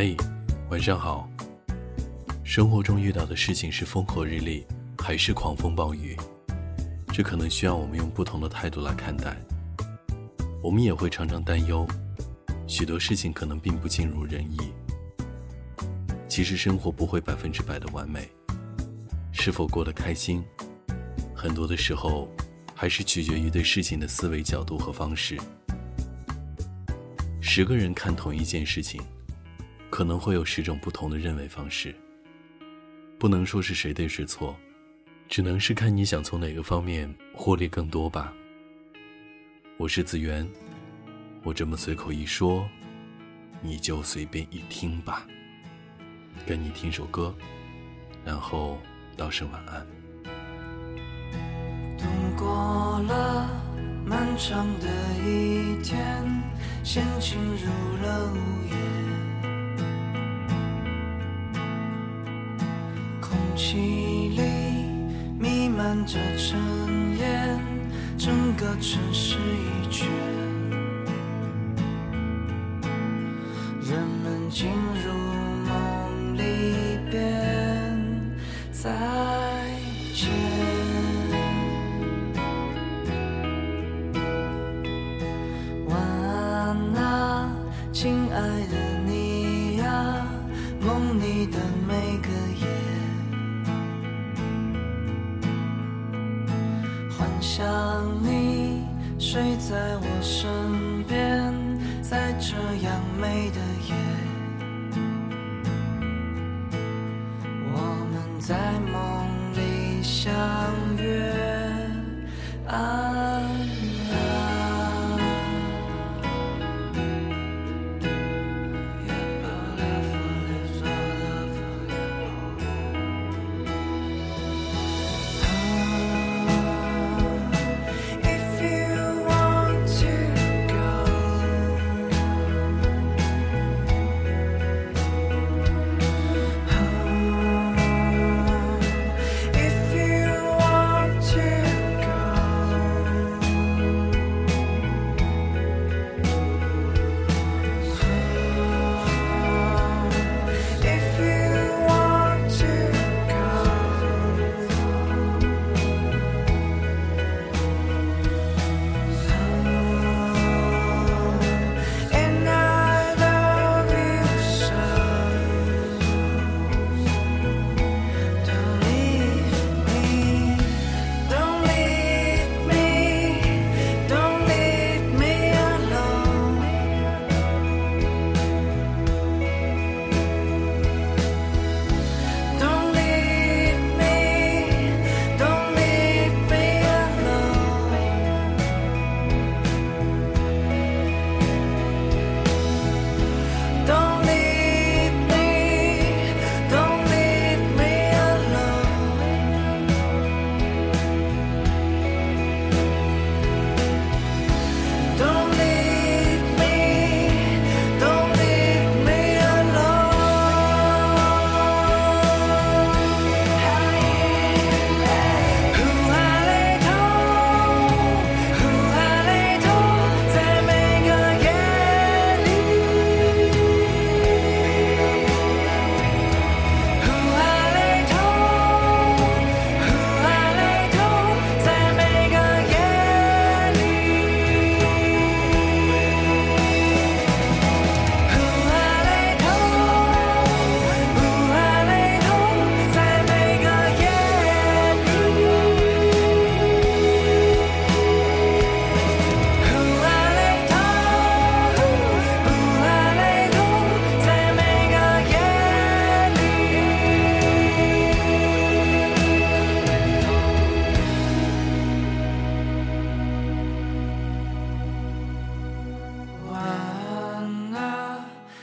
嘿，晚上好。生活中遇到的事情是风和日丽，还是狂风暴雨？这可能需要我们用不同的态度来看待。我们也会常常担忧，许多事情可能并不尽如人意。其实生活不会百分之百的完美，是否过得开心，很多的时候还是取决于对事情的思维角度和方式。十个人看同一件事情，可能会有十种不同的认为方式。不能说是谁对谁错，只能是看你想从哪个方面获利更多吧。我是子源，我这么随口一说，你就随便一听吧。跟你听首歌，然后道声晚安。度过了漫长的一天，先进入了午夜，气里弥漫着尘烟，整个城市已倦，人们进入梦里边再见。晚安啊，亲爱的想你睡在我身边，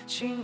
she